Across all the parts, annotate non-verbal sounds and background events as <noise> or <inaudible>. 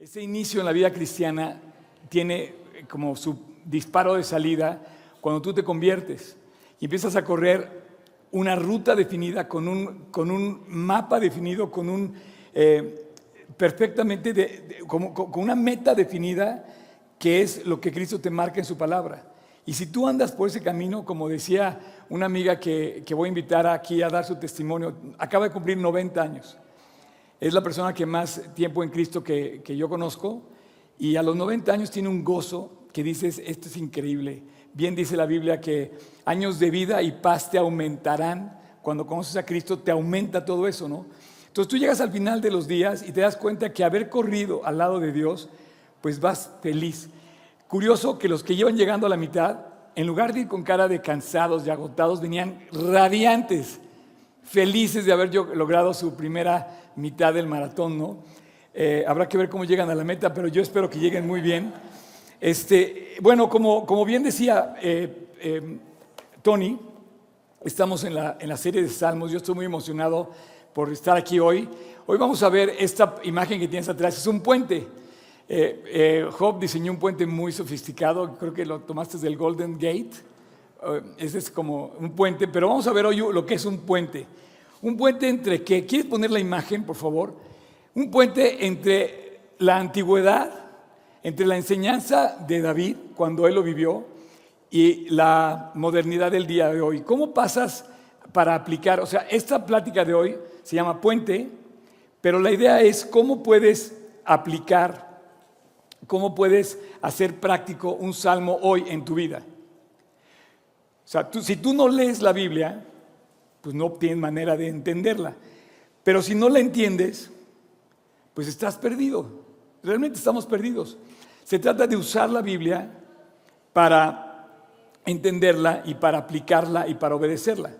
Ese inicio en la vida cristiana tiene eh, como su disparo de salida cuando tú te conviertes y empiezas a correr una ruta definida, con un, con un mapa definido, con un eh, perfectamente, con una meta definida que es lo que Cristo te marca en su palabra. Y si tú andas por ese camino, como decía una amiga que, que voy a invitar aquí a dar su testimonio, acaba de cumplir 90 años. Es la persona que más tiempo en Cristo que, yo conozco y a los 90 años tiene un gozo que dices, esto es increíble. Bien dice la Biblia que años de vida y paz te aumentarán. Cuando conoces a Cristo te aumenta todo eso, ¿no? Entonces tú llegas al final de los días y te das cuenta que haber corrido al lado de Dios, pues vas feliz. Curioso que los que llevan llegando a la mitad, en lugar de ir con cara de cansados y agotados, venían radiantes, felices de haber logrado su primera mitad del maratón, ¿no? Eh, habrá que ver cómo llegan a la meta, pero yo espero que lleguen muy bien. Este, bueno, como, como bien decía eh, eh, Tony, estamos en la, en la serie de Salmos, yo estoy muy emocionado por estar aquí hoy. Hoy vamos a ver esta imagen que tienes atrás, es un puente. Job diseñó un puente muy sofisticado, creo que lo tomaste del Golden Gate. Ese es como un puente, pero vamos a ver hoy lo que es un puente. Un puente entre qué? ¿Quieres poner la imagen, por favor? Un puente entre la antigüedad, entre la enseñanza de David, cuando él lo vivió, y la modernidad del día de hoy. ¿Cómo pasas para aplicar? O sea, esta plática de hoy se llama puente, pero la idea es cómo puedes aplicar, cómo puedes hacer práctico un salmo hoy en tu vida. O sea, si tú no lees la Biblia, pues no tienes manera de entenderla. Pero si no la entiendes, pues estás perdido. Realmente estamos perdidos. Se trata de usar la Biblia para entenderla y para aplicarla y para obedecerla.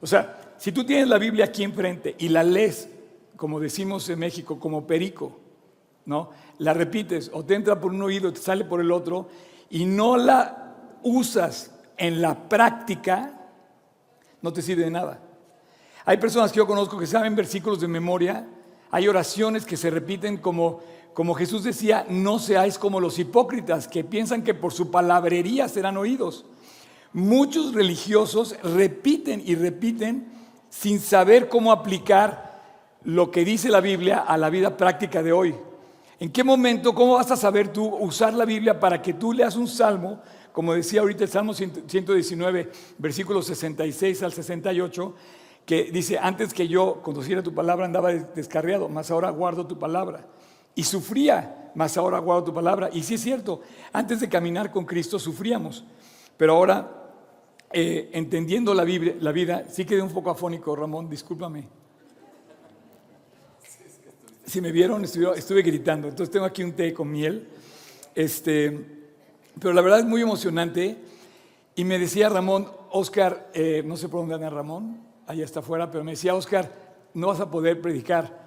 O sea, si tú tienes la Biblia aquí enfrente y la lees, como decimos en México, como perico, ¿no? La repites o te entra por un oído, te sale por el otro y no la usas en la práctica, no te sirve de nada. Hay personas que yo conozco que saben versículos de memoria, hay oraciones que se repiten como, como Jesús decía, no seáis como los hipócritas que piensan que por su palabrería serán oídos. Muchos religiosos repiten y repiten sin saber cómo aplicar lo que dice la Biblia a la vida práctica de hoy. ¿En qué momento, cómo vas a saber tú usar la Biblia para que tú leas un salmo como decía ahorita el Salmo 119, versículos 66 al 68, que dice, antes que yo conociera tu palabra andaba descarriado, mas ahora guardo tu palabra. Y sufría, mas ahora guardo tu palabra. Y sí es cierto, antes de caminar con Cristo sufríamos, pero ahora, eh, entendiendo la, la vida, sí quedé un poco afónico, Ramón, discúlpame. Si me vieron, estuve, estuve gritando. Entonces tengo aquí un té con miel. Este, pero la verdad es muy emocionante. Y me decía Ramón, Oscar, eh, no sé por dónde anda Ramón, allá está afuera, pero me decía, Oscar, no vas a poder predicar.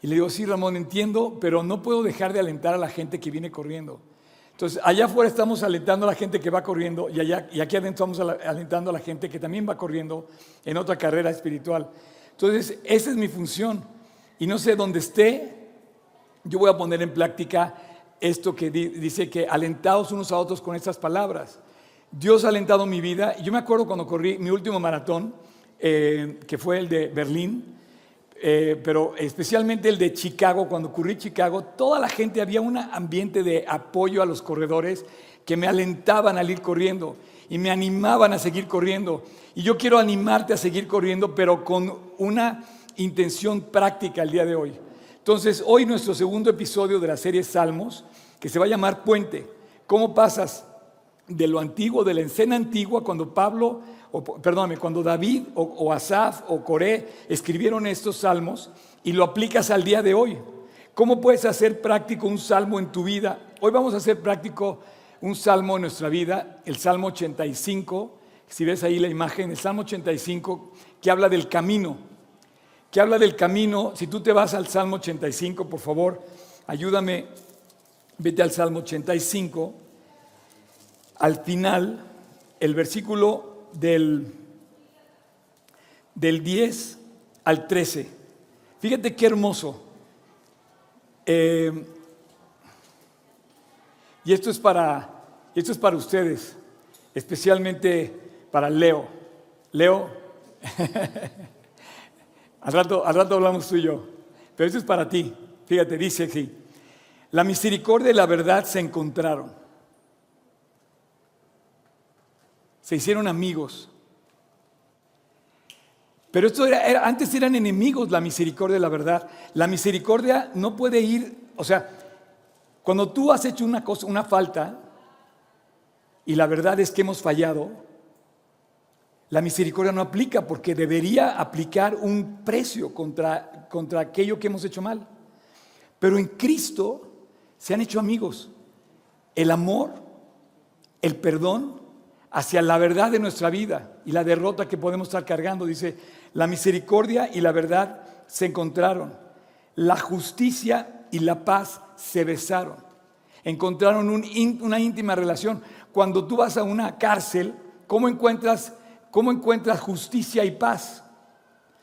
Y le digo, sí, Ramón, entiendo, pero no puedo dejar de alentar a la gente que viene corriendo. Entonces, allá afuera estamos alentando a la gente que va corriendo y, allá, y aquí adentro estamos alentando a la gente que también va corriendo en otra carrera espiritual. Entonces, esa es mi función. Y no sé dónde esté, yo voy a poner en práctica esto que dice que alentados unos a otros con estas palabras. Dios ha alentado mi vida. Yo me acuerdo cuando corrí mi último maratón, eh, que fue el de Berlín, eh, pero especialmente el de Chicago, cuando corrí Chicago, toda la gente, había un ambiente de apoyo a los corredores que me alentaban a ir corriendo y me animaban a seguir corriendo. Y yo quiero animarte a seguir corriendo, pero con una intención práctica el día de hoy. Entonces, hoy nuestro segundo episodio de la serie Salmos, que se va a llamar Puente. ¿Cómo pasas de lo antiguo, de la escena antigua, cuando Pablo, o, perdóname, cuando David o, Asaf o Coré escribieron estos salmos y lo aplicas al día de hoy? ¿Cómo puedes hacer práctico un salmo en tu vida? Hoy vamos a hacer práctico un salmo en nuestra vida, el Salmo 85. Si ves ahí la imagen, el Salmo 85 que habla del camino que habla del camino. Si tú te vas al Salmo 85, por favor, ayúdame, vete al Salmo 85. Al final, el versículo del, del 10 al 13. Fíjate qué hermoso. Eh, Y esto es para, esto es para ustedes, especialmente para Leo. Leo, <laughs> al, rato, al rato hablamos tú y yo, pero esto es para ti. Fíjate, dice así, la misericordia y la verdad se encontraron. Se hicieron amigos. Pero esto era, antes eran enemigos la misericordia y la verdad. La misericordia no puede ir, o sea, cuando tú has hecho una cosa, una falta, y la verdad es que hemos fallado, la misericordia no aplica porque debería aplicar un precio contra, contra aquello que hemos hecho mal. Pero en Cristo se han hecho amigos. El amor, el perdón hacia la verdad de nuestra vida y la derrota que podemos estar cargando. Dice, la misericordia y la verdad se encontraron. La justicia y la paz se besaron. Encontraron una íntima relación. Cuando tú vas a una cárcel, ¿cómo encuentras, ¿cómo encuentras justicia y paz?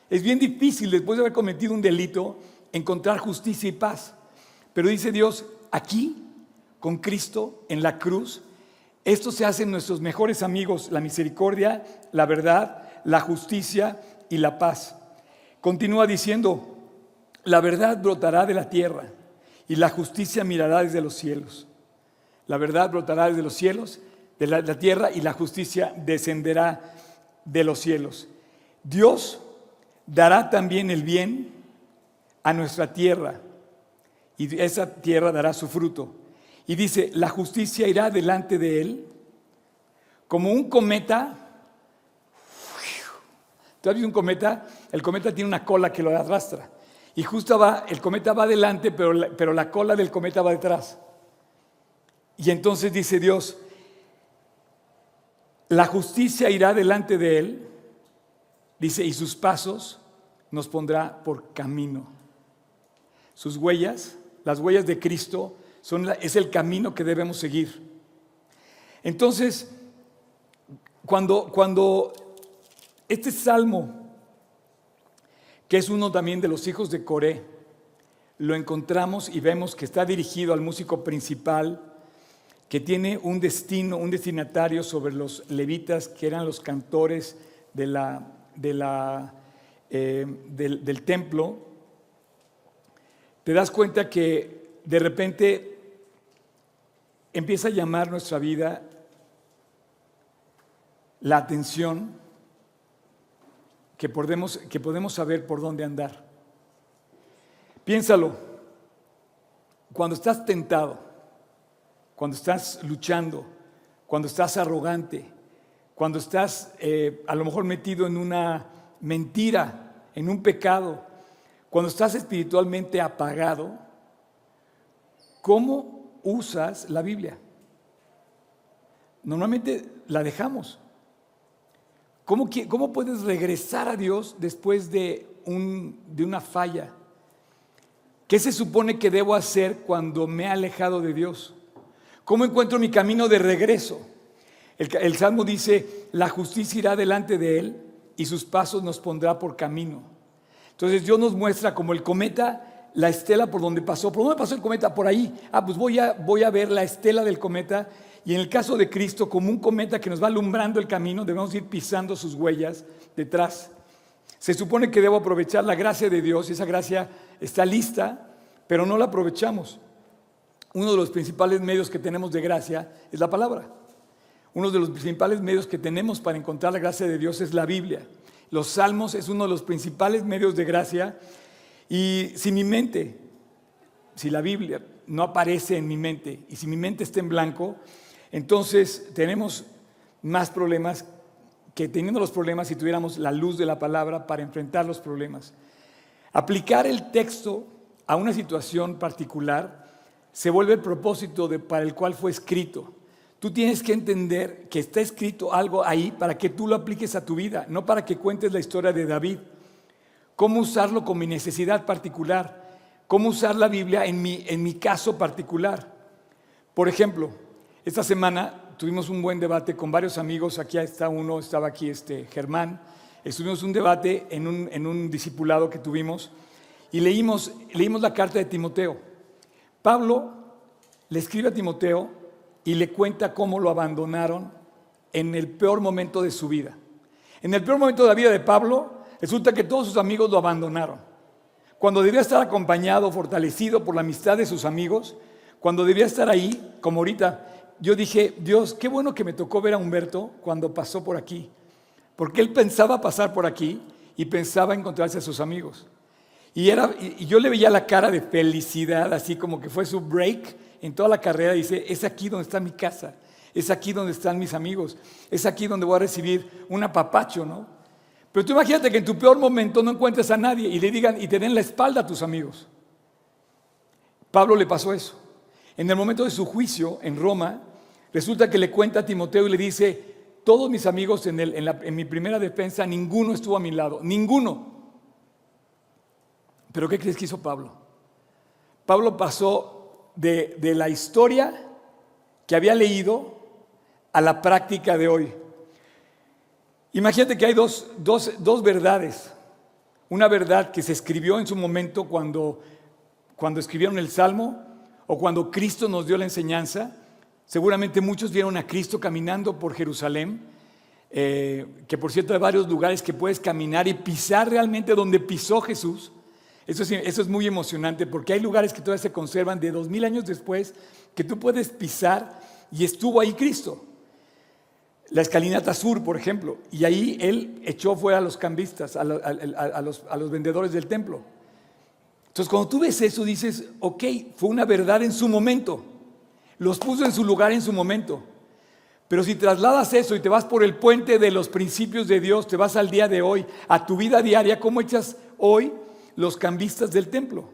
Es bien difícil después de haber cometido un delito encontrar justicia y paz. Pero dice Dios, aquí, con Cristo, en la cruz, esto se hacen nuestros mejores amigos, la misericordia, la verdad, la justicia y la paz. Continúa diciendo, la verdad brotará de la tierra y la justicia mirará desde los cielos. La verdad brotará desde los cielos, de la, la tierra, y la justicia descenderá de los cielos. Dios dará también el bien a nuestra tierra y esa tierra dará su fruto. Y dice, la justicia irá delante de él como un cometa ¿Tú has visto un cometa? El cometa tiene una cola que lo arrastra. Y justo va, el cometa va adelante, pero pero la cola del cometa va detrás. Y entonces dice Dios, la justicia irá delante de él, dice, y sus pasos nos pondrá por camino. Sus huellas, las huellas de Cristo, son es el camino que debemos seguir. Entonces, cuando, cuando este salmo, que es uno también de los hijos de Coré, lo encontramos y vemos que está dirigido al músico principal, que tiene un destino, un destinatario sobre los levitas, que eran los cantores de la, de la, eh, del, del templo. Te das cuenta que de repente empieza a llamar nuestra vida la atención que podemos, que podemos saber por dónde andar. Piénsalo, cuando estás tentado, cuando estás luchando, cuando estás arrogante, cuando estás eh, a lo mejor metido en una mentira, en un pecado, cuando estás espiritualmente apagado, ¿cómo usas la Biblia? Normalmente la dejamos. ¿Cómo, puedes regresar a Dios después de, de una falla? ¿Qué se supone que debo hacer cuando me he alejado de Dios? ¿Cómo encuentro mi camino de regreso? El, Salmo dice, la justicia irá delante de él y sus pasos nos pondrá por camino. Entonces Dios nos muestra como el cometa la estela por donde pasó. ¿Por dónde pasó el cometa? Por ahí. Ah, pues voy a, voy a ver la estela del cometa y en el caso de Cristo, como un cometa que nos va alumbrando el camino, debemos ir pisando sus huellas detrás. Se supone que debo aprovechar la gracia de Dios y esa gracia está lista, pero no la aprovechamos. Uno de los principales medios que tenemos de gracia es la palabra. Uno de los principales medios que tenemos para encontrar la gracia de Dios es la Biblia. Los salmos es uno de los principales medios de gracia. Y si mi mente, si la Biblia no aparece en mi mente y si mi mente está en blanco, entonces tenemos más problemas que teniendo los problemas si tuviéramos la luz de la palabra para enfrentar los problemas. Aplicar el texto a una situación particular se vuelve el propósito para el cual fue escrito. Tú tienes que entender que está escrito algo ahí para que tú lo apliques a tu vida, no para que cuentes la historia de David. Cómo usarlo con mi necesidad particular, cómo usar la Biblia en mi, en mi caso particular. Por ejemplo, esta semana tuvimos un buen debate con varios amigos, aquí está uno, estaba aquí este Germán, estuvimos un debate en un, en un discipulado que tuvimos y leímos, leímos la carta de Timoteo. Pablo le escribe a Timoteo y le cuenta cómo lo abandonaron en el peor momento de su vida. En el peor momento de la vida de Pablo, resulta que todos sus amigos lo abandonaron. Cuando debía estar acompañado, fortalecido por la amistad de sus amigos, cuando debía estar ahí, como ahorita, yo dije, Dios, qué bueno que me tocó ver a Humberto cuando pasó por aquí, porque él pensaba pasar por aquí y pensaba encontrarse a sus amigos. Y, yo le veía la cara de felicidad, así como que fue su break en toda la carrera. Dice, es aquí donde está mi casa, es aquí donde están mis amigos, es aquí donde voy a recibir un apapacho, ¿no? Pero tú imagínate que en tu peor momento no encuentres a nadie y le digan y te den la espalda a tus amigos. Pablo le pasó eso. En el momento de su juicio en Roma, resulta que le cuenta a Timoteo y le dice, todos mis amigos en mi primera defensa, ninguno estuvo a mi lado, ninguno. Pero ¿qué crees que hizo Pablo? Pablo pasó de, la historia que había leído a la práctica de hoy. Imagínate que hay dos, dos, verdades. Una verdad que se escribió en su momento cuando, cuando escribieron el Salmo o cuando Cristo nos dio la enseñanza. Seguramente muchos vieron a Cristo caminando por Jerusalén, eh, que por cierto hay varios lugares que puedes caminar y pisar realmente donde pisó Jesús. Eso es, muy emocionante porque hay lugares que todavía se conservan de dos mil años después que tú puedes pisar y estuvo ahí Cristo. La escalinata sur, por ejemplo, y ahí él echó fuera a los cambistas, a, los, a los vendedores del templo. Entonces, cuando tú ves eso, dices, ok, fue una verdad en su momento, los puso en su lugar en su momento. Pero si trasladas eso y te vas por el puente de los principios de Dios, te vas al día de hoy, a tu vida diaria, ¿cómo echas hoy los cambistas del templo.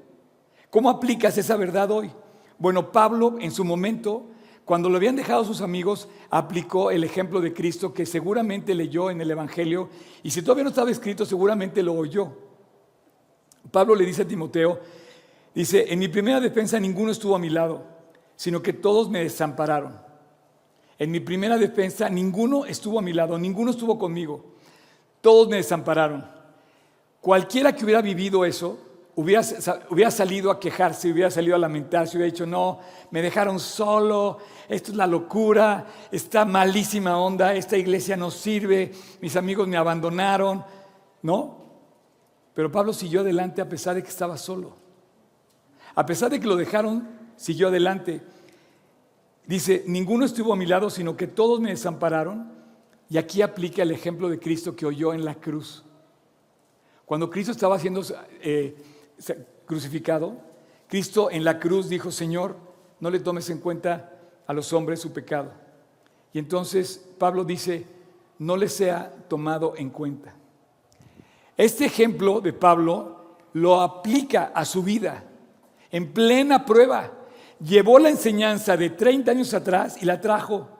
¿Cómo aplicas esa verdad hoy? Bueno, Pablo en su momento, cuando lo habían dejado sus amigos, aplicó el ejemplo de Cristo que seguramente leyó en el Evangelio y si todavía no estaba escrito, seguramente lo oyó. Pablo le dice a Timoteo, dice, en mi primera defensa ninguno estuvo a mi lado, sino que todos me desampararon. En mi primera defensa ninguno estuvo a mi lado, ninguno estuvo conmigo, todos me desampararon. Cualquiera que hubiera vivido eso, hubiera, salido a quejarse, hubiera salido a lamentarse, hubiera dicho, no, me dejaron solo, esto es la locura, está malísima onda, esta iglesia no sirve, mis amigos me abandonaron, ¿no? Pero Pablo siguió adelante a pesar de que estaba solo. A pesar de que lo dejaron, siguió adelante. Dice, ninguno estuvo a mi lado, sino que todos me desampararon. Y aquí aplica el ejemplo de Cristo que oyó en la cruz. Cuando Cristo estaba siendo eh, crucificado, Cristo en la cruz dijo, Señor, no le tomes en cuenta a los hombres su pecado. Y entonces Pablo dice, no le sea tomado en cuenta. Este ejemplo de Pablo lo aplica a su vida en plena prueba. Llevó la enseñanza de 30 años atrás y la trajo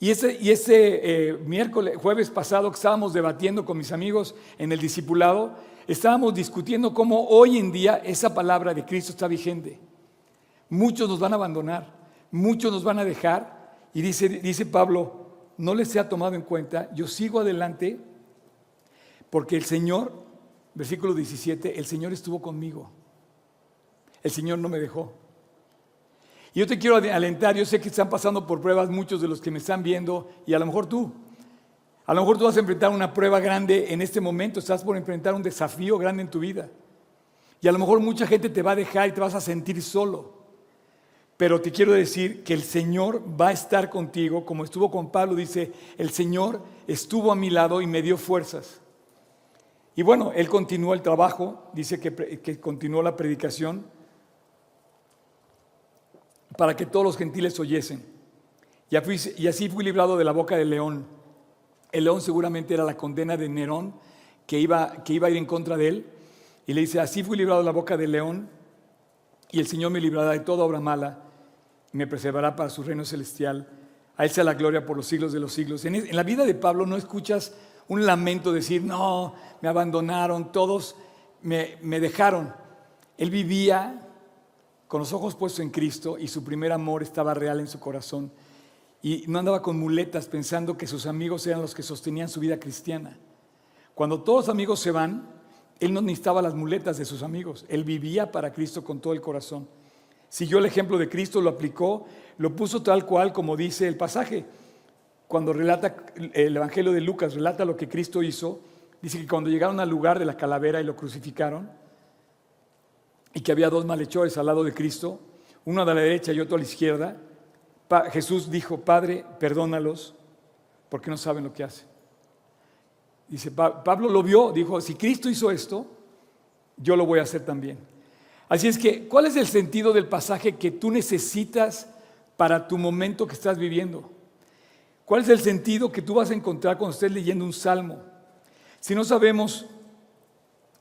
y ese, y ese eh, miércoles, jueves pasado que estábamos debatiendo con mis amigos en el discipulado, estábamos discutiendo cómo hoy en día esa palabra de Cristo está vigente. Muchos nos van a abandonar, muchos nos van a dejar. Y dice, dice Pablo, no les ha tomado en cuenta, yo sigo adelante porque el Señor, versículo 17, el Señor estuvo conmigo. El Señor no me dejó. Yo te quiero alentar, yo sé que están pasando por pruebas muchos de los que me están viendo y a lo mejor tú. A lo mejor tú vas a enfrentar una prueba grande en este momento, estás por enfrentar un desafío grande en tu vida. Y a lo mejor mucha gente te va a dejar y te vas a sentir solo. Pero te quiero decir que el Señor va a estar contigo, como estuvo con Pablo, dice, el Señor estuvo a mi lado y me dio fuerzas. Y bueno, él continuó el trabajo, dice que, que continuó la predicación para que todos los gentiles oyesen. Y así fui librado de la boca del león. El león seguramente era la condena de Nerón que iba, que iba a ir en contra de él. Y le dice, así fui librado de la boca del león y el Señor me librará de toda obra mala y me preservará para su reino celestial. A Él sea la gloria por los siglos de los siglos. En, la vida de Pablo no escuchas un lamento decir, no, me abandonaron, todos me dejaron. Él vivía con los ojos puestos en Cristo y su primer amor estaba real en su corazón. Y no andaba con muletas pensando que sus amigos eran los que sostenían su vida cristiana. Cuando todos los amigos se van, él no necesitaba las muletas de sus amigos. Él vivía para Cristo con todo el corazón. Siguió el ejemplo de Cristo, lo aplicó, lo puso tal cual como dice el pasaje. Cuando relata el Evangelio de Lucas, relata lo que Cristo hizo, dice que cuando llegaron al lugar de la calavera y lo crucificaron, y que había dos malhechores al lado de Cristo, uno a la derecha y otro a la izquierda, Jesús dijo, Padre, perdónalos, porque no saben lo que hacen. Dice, Pablo lo vio, dijo, si Cristo hizo esto, yo lo voy a hacer también. Así es que, ¿cuál es el sentido del pasaje que tú necesitas para tu momento que estás viviendo? ¿Cuál es el sentido que tú vas a encontrar cuando estés leyendo un salmo? Si no sabemos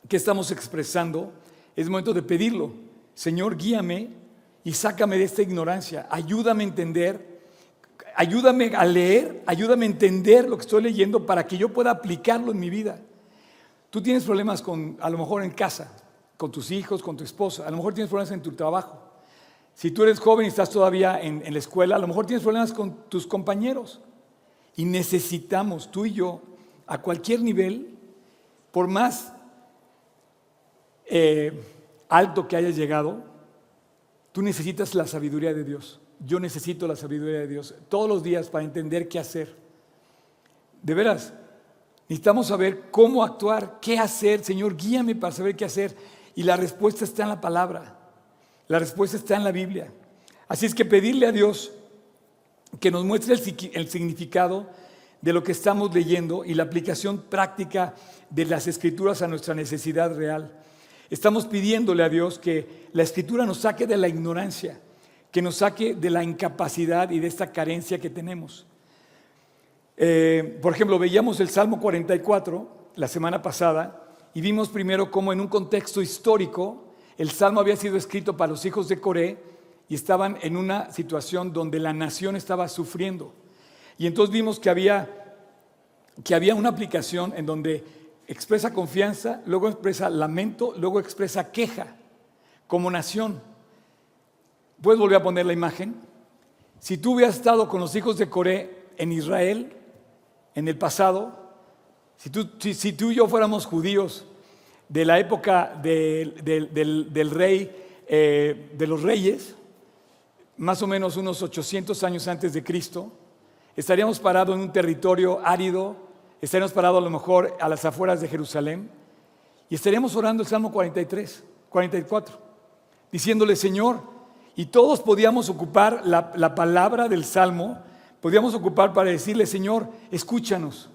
qué estamos expresando, es momento de pedirlo. Señor, guíame y sácame de esta ignorancia. Ayúdame a entender, ayúdame a leer, ayúdame a entender lo que estoy leyendo para que yo pueda aplicarlo en mi vida. Tú tienes problemas con, a lo mejor en casa, con tus hijos, con tu esposa, a lo mejor tienes problemas en tu trabajo. Si tú eres joven y estás todavía en, en la escuela, a lo mejor tienes problemas con tus compañeros. Y necesitamos, tú y yo, a cualquier nivel, por más eh, alto que hayas llegado, tú necesitas la sabiduría de Dios. Yo necesito la sabiduría de Dios todos los días para entender qué hacer. De veras, necesitamos saber cómo actuar, qué hacer. Señor, guíame para saber qué hacer. Y la respuesta está en la palabra. La respuesta está en la Biblia. Así es que pedirle a Dios que nos muestre el, significado de lo que estamos leyendo y la aplicación práctica de las escrituras a nuestra necesidad real. Estamos pidiéndole a Dios que la escritura nos saque de la ignorancia, que nos saque de la incapacidad y de esta carencia que tenemos. Eh, por ejemplo, veíamos el Salmo 44 la semana pasada y vimos primero cómo en un contexto histórico el Salmo había sido escrito para los hijos de Coré y estaban en una situación donde la nación estaba sufriendo. Y entonces vimos que había, que había una aplicación en donde expresa confianza, luego expresa lamento, luego expresa queja como nación. ¿Puedes volver a poner la imagen? Si tú hubieras estado con los hijos de Coré en Israel, en el pasado, si tú, y yo fuéramos judíos de la época del, rey, eh, de los reyes, más o menos unos 800 años antes de Cristo, estaríamos parados en un territorio árido, estaríamos parados a lo mejor a las afueras de Jerusalén y estaríamos orando el Salmo 43, 44, diciéndole, Señor, y todos podíamos ocupar la, la palabra del Salmo podíamos ocupar para decirle, Señor, escúchanos,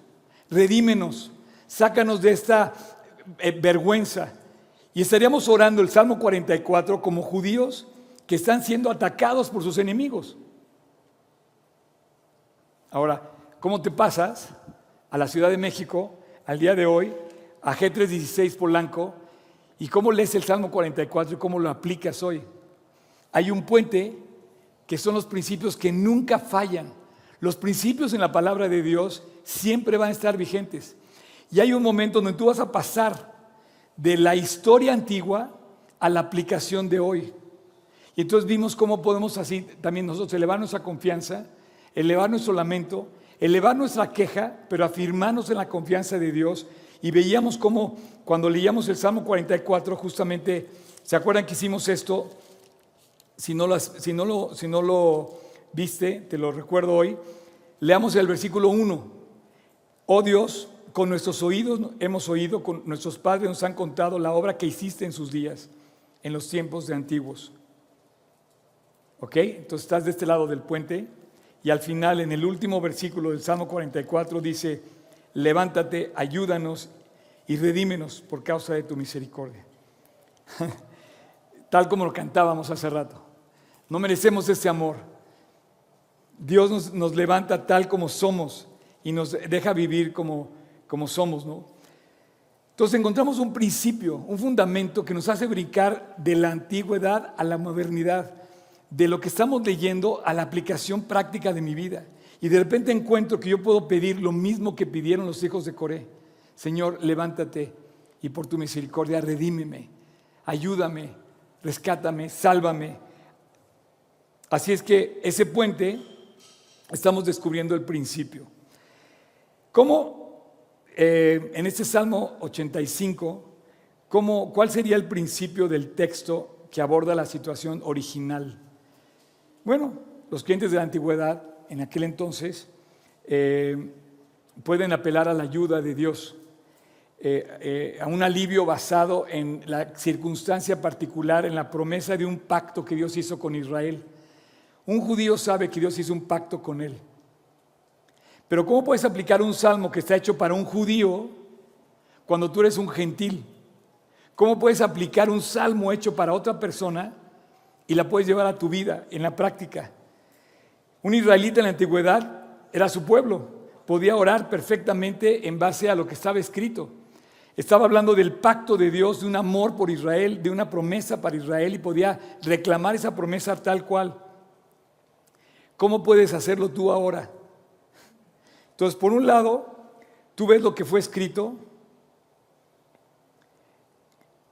redímenos, sácanos de esta eh, vergüenza. Y estaríamos orando el Salmo 44 como judíos que están siendo atacados por sus enemigos. Ahora, ¿cómo te pasas a la Ciudad de México al día de hoy, a G316 Polanco, y cómo lees el Salmo 44 y cómo lo aplicas hoy? Hay un puente que son los principios que nunca fallan. Los principios en la palabra de Dios siempre van a estar vigentes. Y hay un momento donde tú vas a pasar de la historia antigua a la aplicación de hoy. Y entonces vimos cómo podemos así también nosotros elevar nuestra confianza, elevar nuestro lamento, elevar nuestra queja, pero afirmarnos en la confianza de Dios. Y veíamos cómo cuando leíamos el Salmo 44, justamente, ¿se acuerdan que hicimos esto? Si no, lo, si no lo viste, te lo recuerdo hoy. Leamos el versículo 1. Oh Dios, con nuestros oídos hemos oído, con nuestros padres nos han contado la obra que hiciste en sus días, en los tiempos de antiguos. ¿Ok? Entonces estás de este lado del puente y al final, en el último versículo del Salmo 44, dice, levántate, ayúdanos y redímenos por causa de tu misericordia. <laughs> Tal como lo cantábamos hace rato. No merecemos ese amor Dios nos, levanta tal como somos y nos deja vivir como, como somos, ¿no? Entonces encontramos un principio, un fundamento que nos hace brincar de la antigüedad a la modernidad, de lo que estamos leyendo a la aplicación práctica de mi vida. Y de repente encuentro que yo puedo pedir lo mismo que pidieron los hijos de Coré. Señor, levántate y por tu misericordia redímeme, ayúdame, rescátame, sálvame. Así es que ese puente estamos descubriendo el principio. ¿Cómo, eh, en este Salmo 85, cómo, cuál sería el principio del texto que aborda la situación original. Bueno, los clientes de la antigüedad, en aquel entonces, eh, pueden apelar a la ayuda de Dios, eh, eh, a un alivio basado en la circunstancia particular, en la promesa de un pacto que Dios hizo con Israel. Un judío sabe que Dios hizo un pacto con él. Pero ¿cómo puedes aplicar un salmo que está hecho para un judío cuando tú eres un gentil? ¿Cómo puedes aplicar un salmo hecho para otra persona y la puedes llevar a tu vida en la práctica? Un israelita en la antigüedad era su pueblo, podía orar perfectamente en base a lo que estaba escrito. Estaba hablando del pacto de Dios, de un amor por Israel, de una promesa para Israel y podía reclamar esa promesa tal cual. ¿Cómo puedes hacerlo tú ahora? Entonces, por un lado, tú ves lo que fue escrito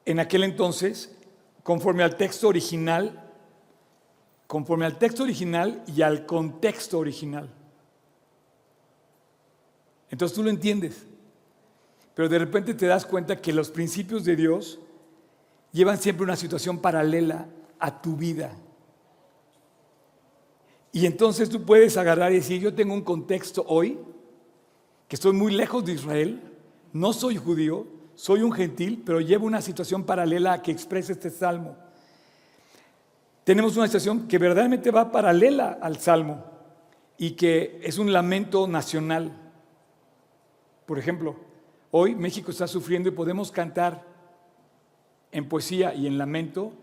en aquel entonces, conforme al texto original, conforme al texto original y al contexto original. Entonces tú lo entiendes, pero de repente te das cuenta que los principios de Dios llevan siempre una situación paralela a tu vida. Y entonces tú puedes agarrar y decir, yo tengo un contexto hoy, que estoy muy lejos de Israel, no soy judío, soy un gentil, pero llevo una situación paralela a que expresa este salmo. Tenemos una situación que verdaderamente va paralela al salmo y que es un lamento nacional. Por ejemplo, hoy México está sufriendo y podemos cantar en poesía y en lamento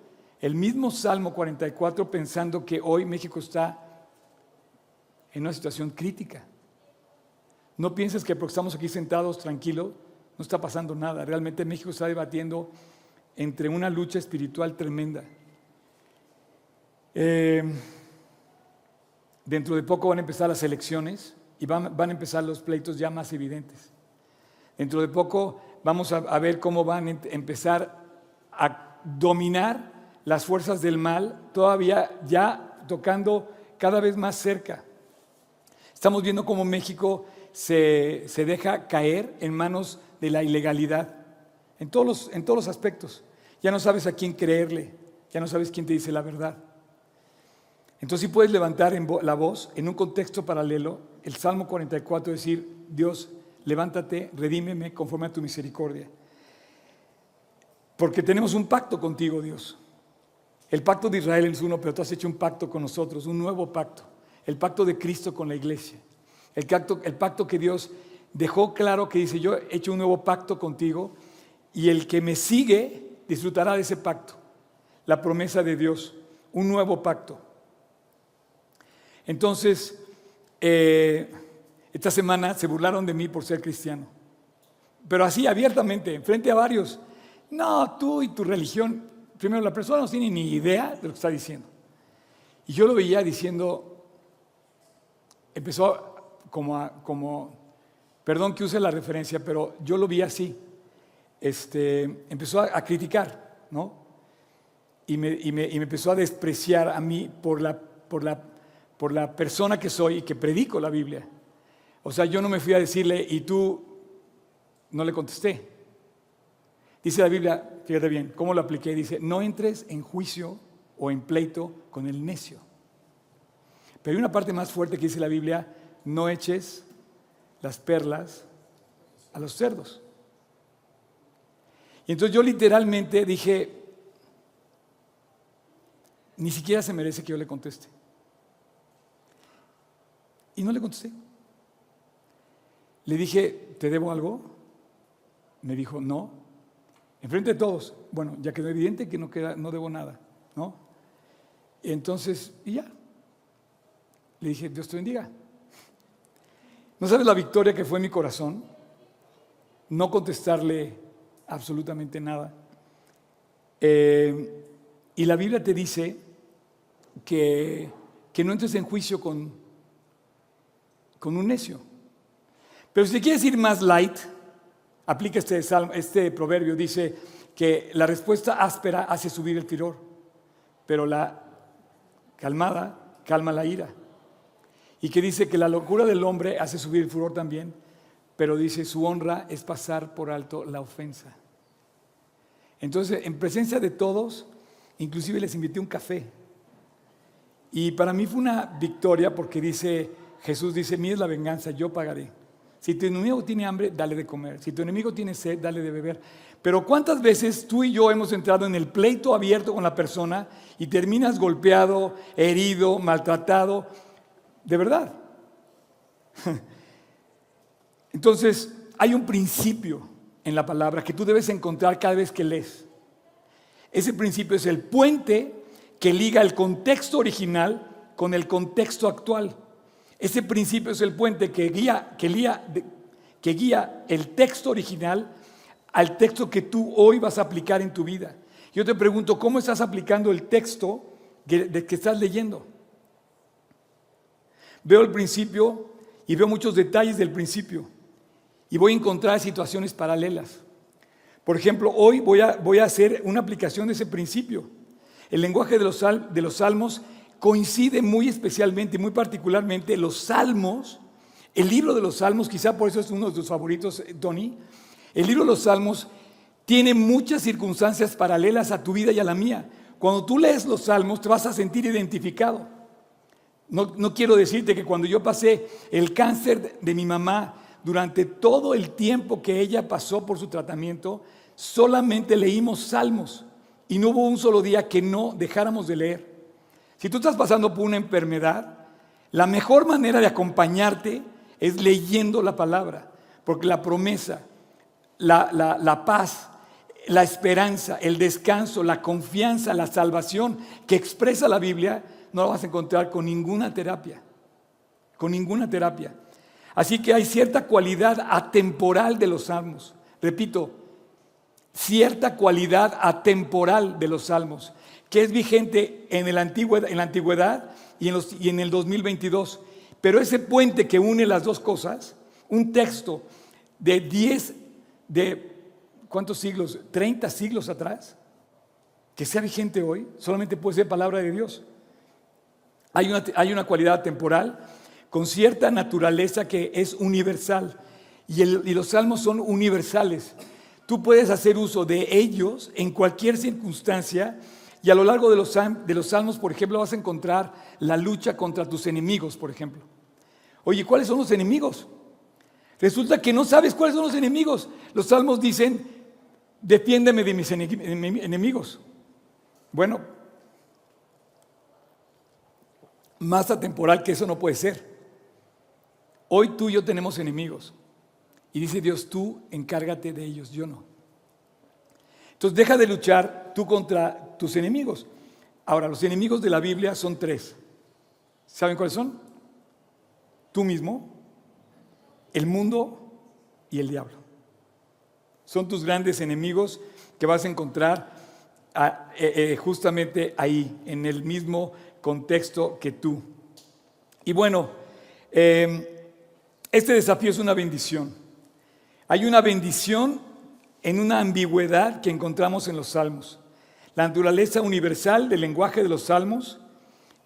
el mismo Salmo 44 pensando que hoy México está en una situación crítica. No pienses que porque estamos aquí sentados tranquilos, no está pasando nada. Realmente México está debatiendo entre una lucha espiritual tremenda. Eh, dentro de poco van a empezar las elecciones y van, a empezar los pleitos ya más evidentes. Dentro de poco vamos a, a ver cómo van a empezar a dominar las fuerzas del mal, todavía ya tocando cada vez más cerca. Estamos viendo cómo México se, deja caer en manos de la ilegalidad, en todos, los, en todos los aspectos. Ya no sabes a quién creerle, ya no sabes quién te dice la verdad. Entonces, si puedes levantar la voz en un contexto paralelo, el Salmo 44, decir, Dios, levántate, redímeme conforme a tu misericordia. Porque tenemos un pacto contigo, Dios. El pacto de Israel es uno, pero tú has hecho un pacto con nosotros, un nuevo pacto el pacto de Cristo con la iglesia, el pacto, que Dios dejó claro que dice, yo he hecho un nuevo pacto contigo y el que me sigue disfrutará de ese pacto, la promesa de Dios, un nuevo pacto. Entonces, eh, esta semana se burlaron de mí por ser cristiano, pero así abiertamente, frente a varios. No, tú y tu religión, primero la persona no tiene ni idea de lo que está diciendo. Y yo lo veía diciendo, empezó como, como, perdón que use la referencia, pero yo lo vi así. Este, empezó a, criticar, ¿no? Y me, y, me, y me, empezó a despreciar a mí por la, por, la, por la persona que soy y que predico la Biblia. O sea, yo no me fui a decirle, y tú no le contesté. Dice la Biblia, fíjate bien, ¿cómo lo apliqué? Dice, no entres en juicio o en pleito con el necio. Pero hay una parte más fuerte que dice la Biblia, no eches las perlas a los cerdos. Y entonces yo literalmente dije, ni siquiera se merece que yo le conteste. Y no le contesté. Le dije, ¿te debo algo? Me dijo, no. Enfrente de todos. Bueno, ya quedó evidente que no, queda, no debo nada, ¿no? Entonces, y ya. Le dije, Dios te bendiga. ¿No sabes la victoria que fue mi corazón? No contestarle absolutamente nada. Eh, y la Biblia te dice que, que no entres en juicio con, con un necio. Pero si quieres ir más light, aplica este, este proverbio, dice que la respuesta áspera hace subir el tiror, pero la calmada calma la ira y que dice que la locura del hombre hace subir el furor también, pero dice su honra es pasar por alto la ofensa. Entonces, en presencia de todos, inclusive les invité un café. Y para mí fue una victoria porque dice, Jesús dice, mi es la venganza, yo pagaré. Si tu enemigo tiene hambre, dale de comer. Si tu enemigo tiene sed, dale de beber. Pero ¿cuántas veces tú y yo hemos entrado en el pleito abierto con la persona y terminas golpeado, herido, maltratado? De verdad. <laughs> Entonces, hay un principio en la palabra que tú debes encontrar cada vez que lees. Ese principio es el puente que liga el contexto original con el contexto actual. Ese principio es el puente que guía, que que guía el texto original al texto que tú hoy vas a aplicar en tu vida. Yo te pregunto, ¿cómo estás aplicando el texto que estás leyendo? Veo el principio y veo muchos detalles del principio y voy a encontrar situaciones paralelas. Por ejemplo, hoy voy a, voy a hacer una aplicación de ese principio. El lenguaje de los, de los salmos coincide muy especialmente, muy particularmente, los salmos, el libro de los salmos, quizá por eso es uno de tus favoritos, eh, Tony, el libro de los salmos tiene muchas circunstancias paralelas a tu vida y a la mía. Cuando tú lees los salmos te vas a sentir identificado. No, quiero decirte que cuando yo pasé el cáncer de mi mamá, durante todo el tiempo que ella pasó por su tratamiento, solamente leímos salmos y no hubo un solo día que no dejáramos de leer. Si tú estás pasando por una enfermedad, la mejor manera de acompañarte es leyendo la palabra, porque la promesa, la, la, paz, la esperanza, el descanso, la confianza, la salvación que expresa la Biblia, no la vas a encontrar con ninguna terapia, con ninguna terapia. Así que hay cierta cualidad atemporal de los salmos. Repito, cierta cualidad atemporal de los salmos, que es vigente en, la antigüedad y en, y en el 2022. Pero ese puente que une las dos cosas, un texto de 10, de ¿cuántos siglos? 30 siglos atrás, que sea vigente hoy, solamente puede ser palabra de Dios. Hay una, hay una cualidad temporal con cierta naturaleza que es universal. Y, los salmos son universales. Tú puedes hacer uso de ellos en cualquier circunstancia y a lo largo de los, de los salmos, por ejemplo, vas a encontrar la lucha contra tus enemigos, por ejemplo. Oye, ¿cuáles son los enemigos? Resulta que no sabes cuáles son los enemigos. Los salmos dicen, defiéndeme de mis enemigos. Bueno, más atemporal que eso no puede ser. Hoy tú y yo tenemos enemigos. Y dice Dios, tú encárgate de ellos, yo no. Entonces deja de luchar tú contra tus enemigos. Ahora, los enemigos de la Biblia son tres. ¿Saben cuáles son? Tú mismo, el mundo y el diablo. Son tus grandes enemigos que vas a encontrar ah, eh, eh, justamente ahí, en el mismo contexto que tú. Y bueno, eh, este desafío es una bendición. Hay una bendición en una ambigüedad que encontramos en los salmos. La naturaleza universal del lenguaje de los salmos,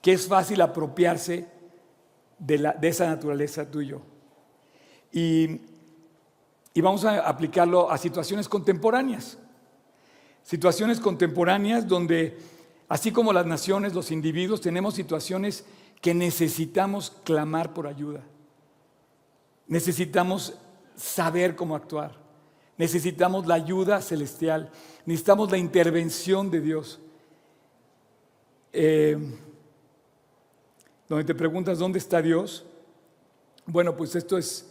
que es fácil apropiarse de, esa naturaleza tuyo. Y, y vamos a aplicarlo a situaciones contemporáneas. Situaciones contemporáneas donde, así como las naciones, los individuos, tenemos situaciones que necesitamos clamar por ayuda. Necesitamos saber cómo actuar. Necesitamos la ayuda celestial. Necesitamos la intervención de Dios. Eh, donde te preguntas dónde está Dios. Bueno, pues esto es...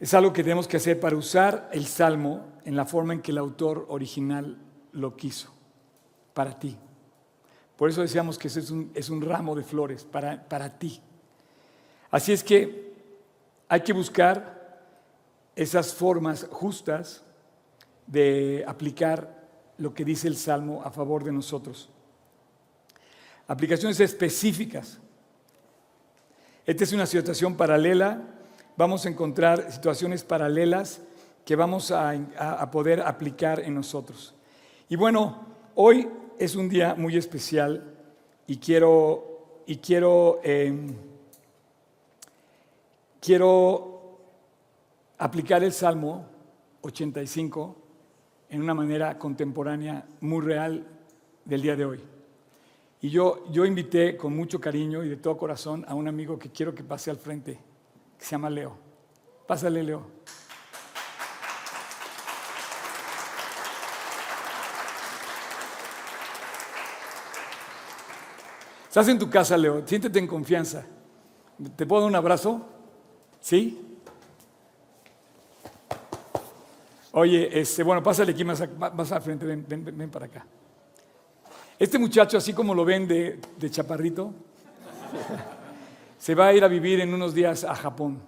Es algo que tenemos que hacer para usar el salmo en la forma en que el autor original lo quiso, para ti. Por eso decíamos que ese es un, ramo de flores para ti. Así es que hay que buscar esas formas justas de aplicar lo que dice el Salmo a favor de nosotros. Aplicaciones específicas. Esta es una situación paralela. Vamos a encontrar situaciones paralelas que vamos a, poder aplicar en nosotros. Y bueno, hoy es un día muy especial y quiero, y quiero, em, quiero aplicar el Salmo 85 en una manera contemporánea muy real del día de hoy. Y yo, yo invité con mucho cariño y de todo corazón a un amigo que quiero que pase al frente, que se llama Leo. Pásale, Leo. Estás en tu casa, Leo. Siéntete en confianza. ¿Te puedo dar un abrazo? ¿Sí? Oye, este, bueno, pásale aquí más, al frente, ven, ven, para acá. Este muchacho, así como lo ven de, de chaparrito, se va a ir a vivir en unos días a Japón.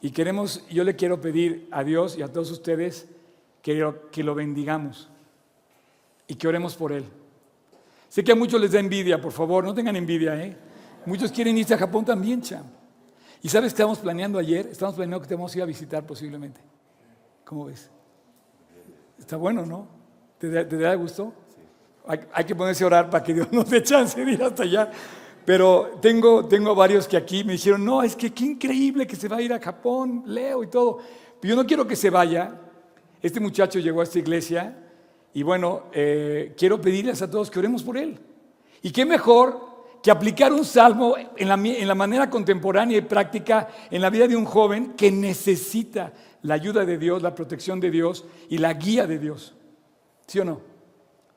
Y queremos, yo le quiero pedir a Dios y a todos ustedes que, que lo bendigamos y que oremos por él. Sé que a muchos les da envidia, por favor, no tengan envidia, ¿eh? Muchos quieren irse a Japón también, cham. ¿Y sabes qué estamos planeando ayer? Estamos planeando que te vamos a ir a visitar posiblemente. ¿Cómo ves? Está bueno, ¿no? ¿Te, da gusto? Hay, que ponerse a orar para que Dios nos dé chance de ir hasta allá. Pero tengo, tengo varios que aquí me dijeron, no, es que qué increíble que se va a ir a Japón, Leo y todo. Pero yo no quiero que se vaya. Este muchacho llegó a esta iglesia y bueno, eh, quiero pedirles a todos que oremos por él. Y qué mejor que aplicar un salmo en la, manera contemporánea y práctica en la vida de un joven que necesita la ayuda de Dios, la protección de Dios y la guía de Dios. ¿Sí o no?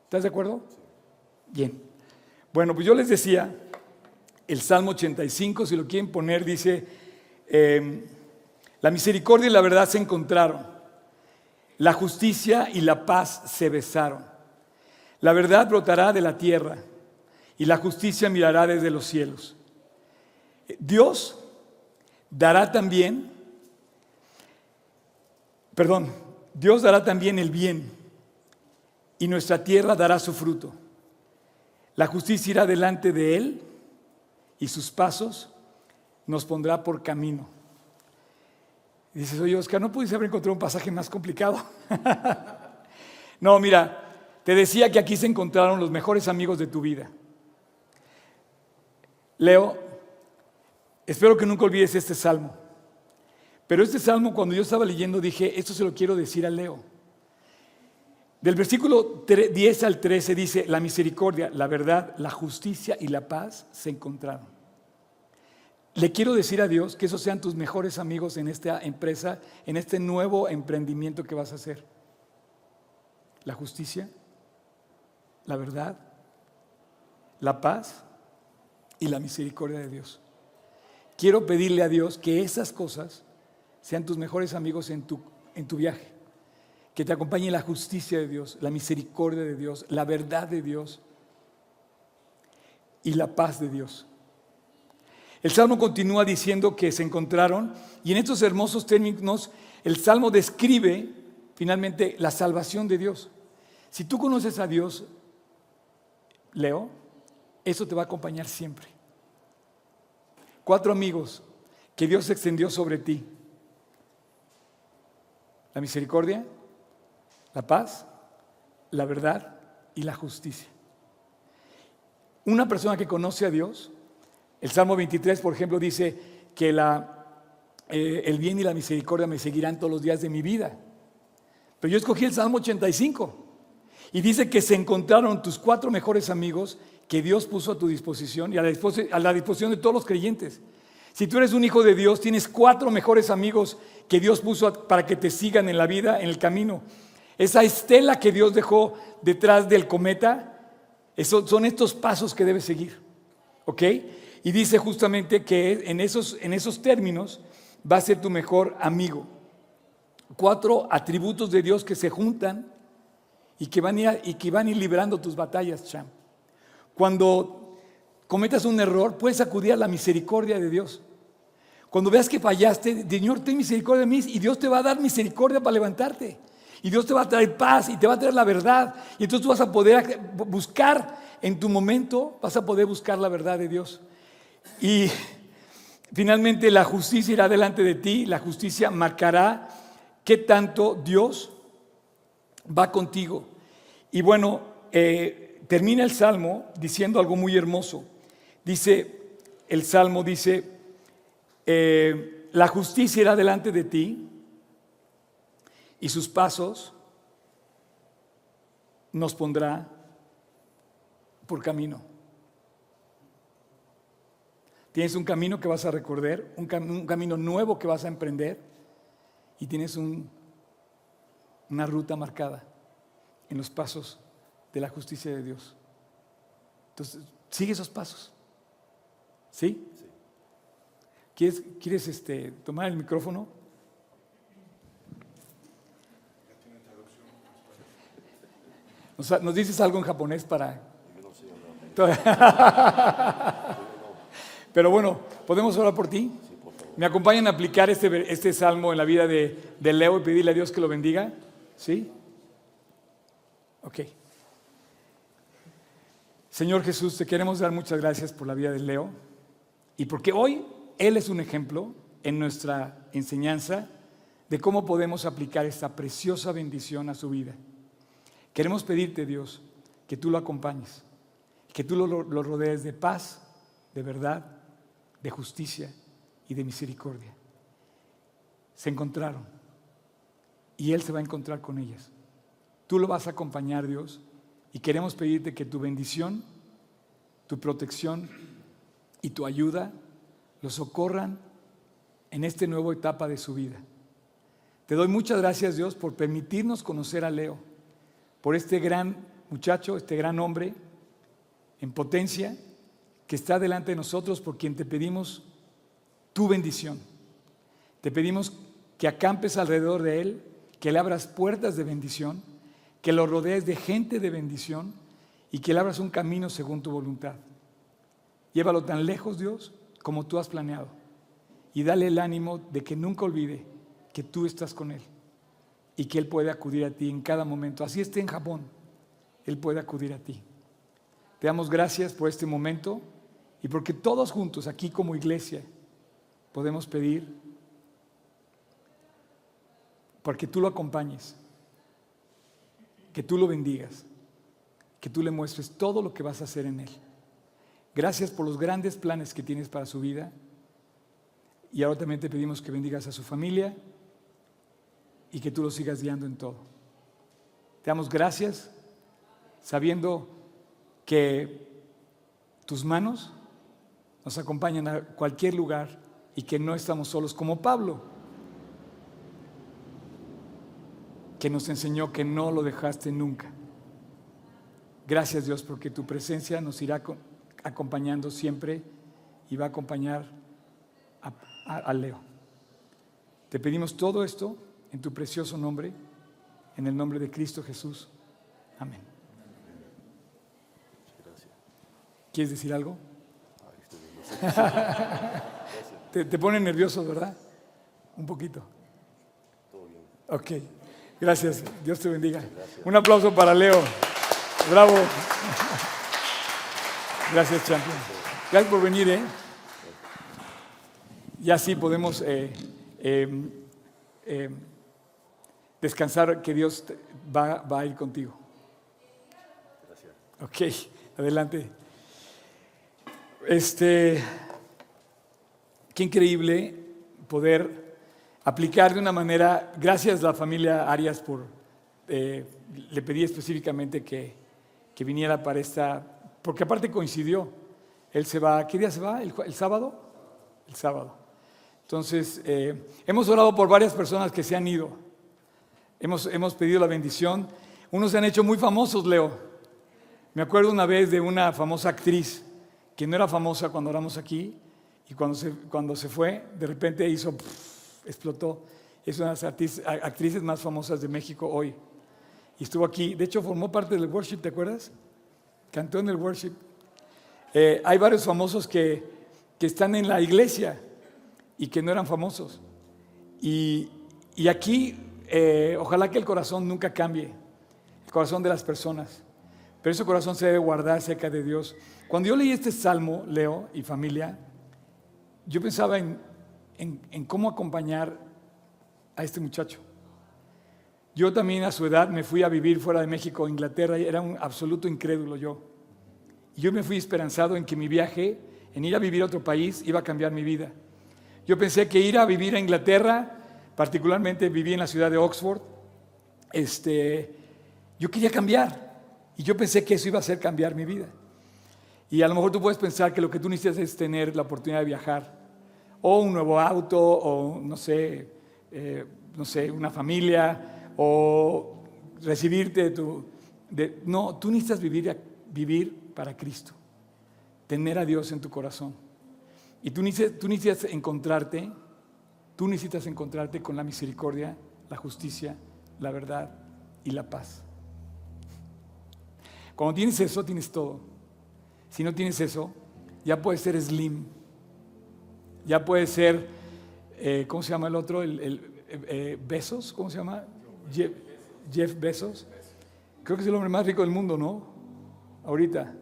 ¿Estás de acuerdo? Bien. Bueno, pues yo les decía, el Salmo 85, si lo quieren poner, dice, eh, la misericordia y la verdad se encontraron la justicia y la paz se besaron. La verdad brotará de la tierra y la justicia mirará desde los cielos. Dios dará también, perdón, Dios dará también el bien y nuestra tierra dará su fruto. La justicia irá delante de él y sus pasos nos pondrá por camino. Y dices, oye, Oscar, ¿no pudiste haber encontrado un pasaje más complicado? <laughs> no, mira, te decía que aquí se encontraron los mejores amigos de tu vida. Leo, espero que nunca olvides este salmo. Pero este salmo, cuando yo estaba leyendo, dije, esto se lo quiero decir a Leo. Del versículo 10 al 13 dice, la misericordia, la verdad, la justicia y la paz se encontraron. Le quiero decir a Dios que esos sean tus mejores amigos en esta empresa, en este nuevo emprendimiento que vas a hacer. La justicia, la verdad, la paz y la misericordia de Dios. Quiero pedirle a Dios que esas cosas sean tus mejores amigos en tu, en tu viaje. Que te acompañe la justicia de Dios, la misericordia de Dios, la verdad de Dios y la paz de Dios. El Salmo continúa diciendo que se encontraron y en estos hermosos términos el Salmo describe finalmente la salvación de Dios. Si tú conoces a Dios, Leo, eso te va a acompañar siempre. Cuatro amigos que Dios extendió sobre ti. La misericordia, la paz, la verdad y la justicia. Una persona que conoce a Dios el Salmo 23, por ejemplo, dice que eh, el bien y la misericordia me seguirán todos los días de mi vida. Pero yo escogí el Salmo 85 y dice que se encontraron tus cuatro mejores amigos que Dios puso a tu disposición y a la, disposición, de todos los creyentes. Si tú eres un hijo de Dios, tienes cuatro mejores amigos que Dios puso para que te sigan en la vida, en el camino. Esa estela que Dios dejó detrás del cometa, son estos pasos que debes seguir. ¿Ok? Y dice justamente que en esos, en esos términos va a ser tu mejor amigo. Cuatro atributos de Dios que se juntan y que van a ir, y que van a ir liberando tus batallas, Cham. Cuando cometas un error, puedes acudir a la misericordia de Dios. Cuando veas que fallaste, Señor, ten misericordia de mí y Dios te va a dar misericordia para levantarte. Y Dios te va a traer paz y te va a traer la verdad. Y entonces tú vas a poder buscar en tu momento, vas a poder buscar la verdad de Dios. Y finalmente la justicia irá delante de ti, la justicia marcará qué tanto Dios va contigo. Y bueno, eh, termina el Salmo diciendo algo muy hermoso. Dice, el Salmo dice, eh, la justicia irá delante de ti y sus pasos nos pondrá por camino. Tienes un camino que vas a recorrer, un, camino nuevo que vas a emprender y tienes una ruta marcada en los pasos de la justicia de Dios. Entonces, sigue esos pasos. ¿Sí? ¿Quieres, ¿quieres este, tomar el micrófono? ¿Nos, dices algo en japonés para...? <laughs> Pero bueno, ¿podemos orar por ti? ¿Me acompañan a aplicar este, este salmo en la vida de, de Leo y pedirle a Dios que lo bendiga? ¿Sí? Ok. Señor Jesús, te queremos dar muchas gracias por la vida de Leo y porque hoy él es un ejemplo en nuestra enseñanza de cómo podemos aplicar esta preciosa bendición a su vida. Queremos pedirte, Dios, que tú lo acompañes, que tú lo, rodees de paz, de verdad, de justicia y de misericordia. Se encontraron y Él se va a encontrar con ellas. Tú lo vas a acompañar, Dios, y queremos pedirte que tu bendición, tu protección y tu ayuda lo socorran en esta nueva etapa de su vida. Te doy muchas gracias, Dios, por permitirnos conocer a Leo, por este gran muchacho, este gran hombre en potencia que está delante de nosotros, por quien te pedimos tu bendición. Te pedimos que acampes alrededor de él, que le abras puertas de bendición, que lo rodees de gente de bendición y que le abras un camino según tu voluntad. Llévalo tan lejos, Dios, como tú has planeado. Y dale el ánimo de que nunca olvide que tú estás con Él y que Él puede acudir a ti en cada momento. Así esté en Japón, Él puede acudir a ti. Te damos gracias por este momento y porque todos juntos aquí como iglesia podemos pedir porque tú lo acompañes, que tú lo bendigas, que tú le muestres todo lo que vas a hacer en Él. Gracias por los grandes planes que tienes para su vida. Y ahora también te pedimos que bendigas a su familia y que tú lo sigas guiando en todo. Te damos gracias sabiendo que tus manos nos acompañan a cualquier lugar y que no estamos solos como Pablo, que nos enseñó que no lo dejaste nunca. Gracias Dios porque tu presencia nos irá acompañando siempre y va a acompañar a, Leo. Te pedimos todo esto en tu precioso nombre, en el nombre de Cristo Jesús. Amén. ¿Quieres decir algo? <laughs> te, te pone nervioso, ¿verdad? Un poquito. Ok, gracias. Dios te bendiga. Un aplauso para Leo. Bravo. Gracias, champion. Gracias por venir, ¿eh? Y así podemos eh, em, em, descansar que Dios va, va, a ir contigo. Gracias. Ok, adelante. Este, qué increíble poder aplicar de una manera, gracias a la familia Arias por, eh, le pedí específicamente que, que viniera para esta porque aparte coincidió. Él se va, ¿qué día se va? ¿El, sábado? El sábado. Entonces, eh, hemos orado por varias personas que se han ido. Hemos, hemos pedido la bendición. Unos se han hecho muy famosos, Leo. Me acuerdo una vez de una famosa actriz que no era famosa cuando oramos aquí y cuando se, cuando se fue, de repente hizo, explotó. Es una de las actrices más famosas de México hoy. Y estuvo aquí. De hecho, formó parte del worship, ¿te acuerdas? cantó en el worship. Eh, hay varios famosos que, que, están en la iglesia y que no eran famosos. Y, y aquí, eh, ojalá que el corazón nunca cambie, el corazón de las personas. Pero ese corazón se debe guardar cerca de Dios. Cuando yo leí este salmo, Leo y familia, yo pensaba en, en, cómo acompañar a este muchacho. Yo también a su edad me fui a vivir fuera de México, Inglaterra, y era un absoluto incrédulo yo. Yo me fui esperanzado en que mi viaje, en ir a vivir a otro país, iba a cambiar mi vida. Yo pensé que ir a vivir a Inglaterra, particularmente viví en la ciudad de Oxford, este, yo quería cambiar. Y yo pensé que eso iba a hacer cambiar mi vida. Y a lo mejor tú puedes pensar que lo que tú necesitas es tener la oportunidad de viajar, o un nuevo auto, o no sé, eh, no sé, una familia, o recibirte de tu... No, tú necesitas vivir, vivir para Cristo, tener a Dios en tu corazón. Y tú necesitas, tú necesitas encontrarte, tú necesitas encontrarte con la misericordia, la justicia, la verdad y la paz. Cuando tienes eso, tienes todo. Si no tienes eso, ya puedes ser slim, ya puedes ser, eh, ¿cómo se llama el otro? El, eh, Besos, ¿cómo se llama? Jeff, Jeff, Besos. Creo que es el hombre más rico del mundo, ¿no? Ahorita.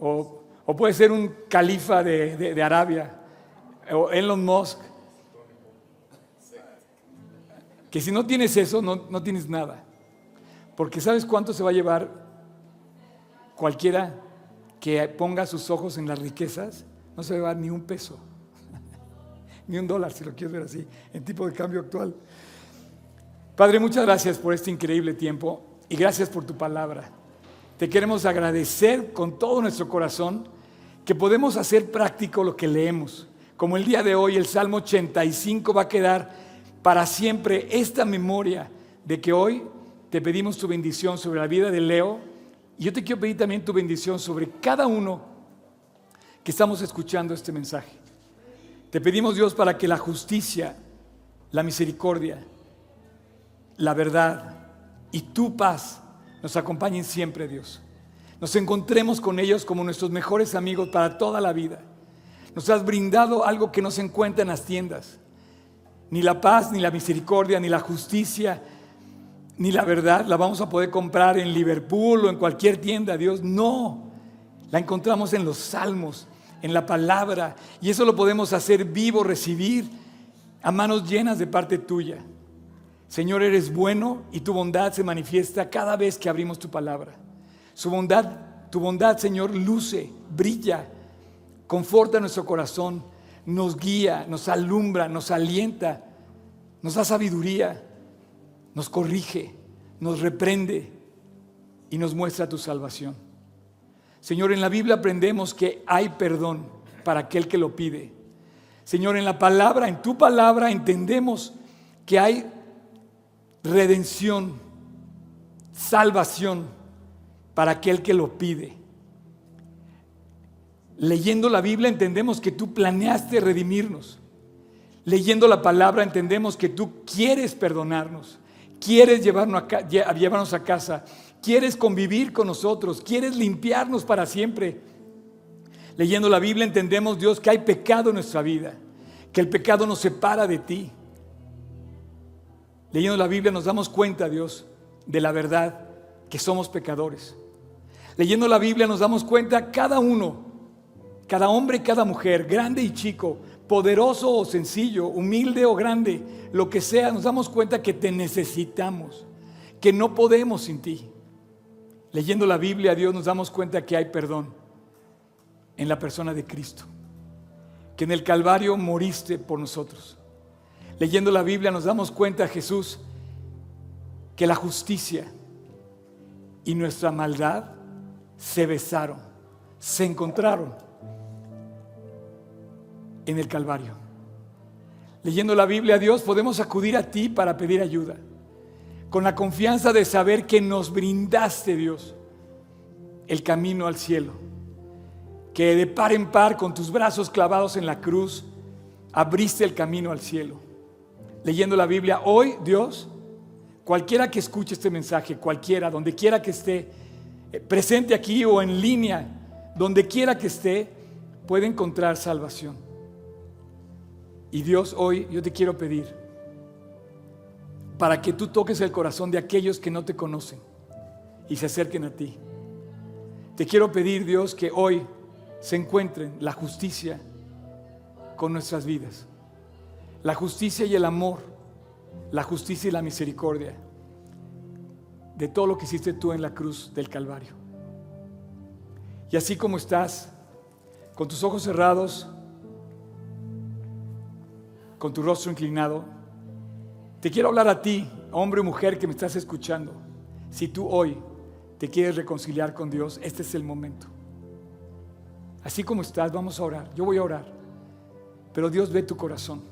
O, o puede ser un califa de, de, Arabia, o Elon Musk. Que si no tienes eso, no, no tienes nada. Porque ¿sabes cuánto se va a llevar cualquiera que ponga sus ojos en las riquezas, no se va ni un peso, <laughs> ni un dólar, si lo quieres ver así, en tipo de cambio actual. Padre, muchas gracias por este increíble tiempo y gracias por tu palabra. Te queremos agradecer con todo nuestro corazón que podemos hacer práctico lo que leemos. Como el día de hoy, el Salmo 85 va a quedar para siempre esta memoria de que hoy te pedimos tu bendición sobre la vida de Leo y yo te quiero pedir también tu bendición sobre cada uno que estamos escuchando este mensaje. Te pedimos Dios para que la justicia, la misericordia, la verdad y tu paz nos acompañen siempre, Dios. Nos encontremos con ellos como nuestros mejores amigos para toda la vida. Nos has brindado algo que no se encuentra en las tiendas. Ni la paz, ni la misericordia, ni la justicia, ni la verdad la vamos a poder comprar en Liverpool o en cualquier tienda, Dios. No, la encontramos en los salmos, en la palabra, y eso lo podemos hacer vivo, recibir a manos llenas de parte tuya. Señor, eres bueno y tu bondad se manifiesta cada vez que abrimos tu palabra. Su bondad, tu bondad, Señor, luce, brilla, conforta nuestro corazón, nos guía, nos alumbra, nos alienta, nos da sabiduría nos corrige, nos reprende y nos muestra tu salvación. Señor, en la Biblia aprendemos que hay perdón para aquel que lo pide. Señor, en la palabra, en tu palabra entendemos que hay redención, salvación para aquel que lo pide. Leyendo la Biblia entendemos que tú planeaste redimirnos. Leyendo la palabra entendemos que tú quieres perdonarnos quieres llevarnos a, casa, quieres convivir con nosotros, quieres limpiarnos para siempre. Leyendo la Biblia entendemos, Dios, que hay pecado en nuestra vida, que el pecado nos separa de ti. Leyendo la Biblia nos damos cuenta, Dios, de la verdad, que somos pecadores. Leyendo la Biblia nos damos cuenta cada uno, cada hombre y cada mujer, grande y chico, poderoso o sencillo, humilde o grande, lo que sea, nos damos cuenta que te necesitamos, que no podemos sin ti. Leyendo la Biblia, Dios nos damos cuenta que hay perdón en la persona de Cristo, que en el Calvario moriste por nosotros. Leyendo la Biblia nos damos cuenta, Jesús, que la justicia y nuestra maldad se besaron, se encontraron en el Calvario. Leyendo la Biblia, Dios, podemos acudir a ti para pedir ayuda, con la confianza de saber que nos brindaste, Dios, el camino al cielo, que de par en par, con tus brazos clavados en la cruz, abriste el camino al cielo. Leyendo la Biblia, hoy, Dios, cualquiera que escuche este mensaje, cualquiera, donde quiera que esté, eh, presente aquí o en línea, donde quiera que esté, puede encontrar salvación. Y Dios, hoy yo te quiero pedir para que tú toques el corazón de aquellos que no te conocen y se acerquen a ti. Te quiero pedir, Dios, que hoy se encuentren la justicia con nuestras vidas. La justicia y el amor, la justicia y la misericordia de todo lo que hiciste tú en la cruz del Calvario. Y así como estás, con tus ojos cerrados, con tu rostro inclinado, Te quiero hablar a ti, hombre o mujer que me estás escuchando. Si tú hoy te quieres reconciliar con Dios, este es el momento. Así como estás, vamos a orar. Yo voy a orar. Pero Dios ve tu corazón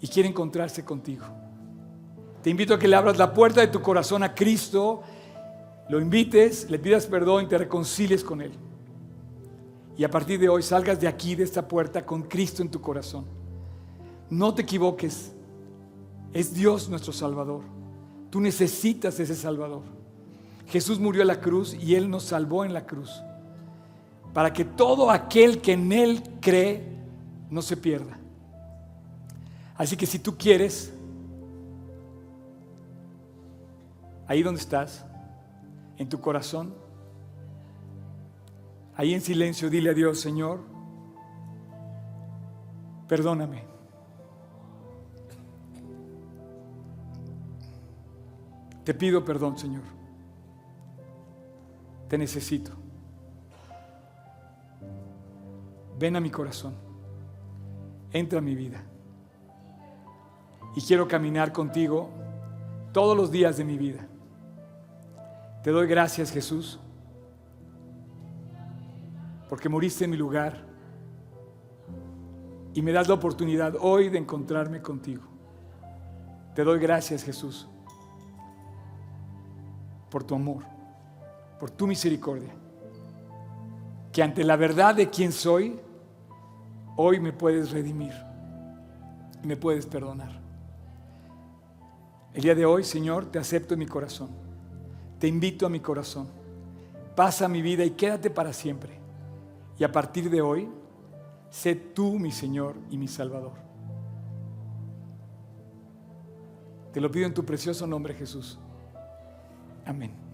y quiere encontrarse contigo. Te invito a que le abras la puerta de tu corazón a Cristo, lo invites, le pidas perdón y te reconcilies con Él. Y a partir de hoy salgas de aquí, de esta puerta, con Cristo en tu corazón. No te equivoques, es Dios nuestro Salvador. Tú necesitas ese Salvador. Jesús murió en la cruz y Él nos salvó en la cruz. Para que todo aquel que en Él cree no se pierda. Así que si tú quieres, ahí donde estás, en tu corazón, ahí en silencio, dile a Dios, Señor, perdóname. Te pido perdón, Señor. Te necesito. Ven a mi corazón. Entra a mi vida. Y quiero caminar contigo todos los días de mi vida. Te doy gracias, Jesús, porque moriste en mi lugar y me das la oportunidad hoy de encontrarme contigo. Te doy gracias, Jesús, por tu amor, por tu misericordia, que ante la verdad de quién soy, hoy me puedes redimir y me puedes perdonar. El día de hoy, Señor, te acepto en mi corazón te invito a mi corazón. Pasa mi vida y quédate para siempre. Y a partir de hoy, sé tú mi Señor y mi Salvador. Te lo pido en tu precioso nombre, Jesús. Amén.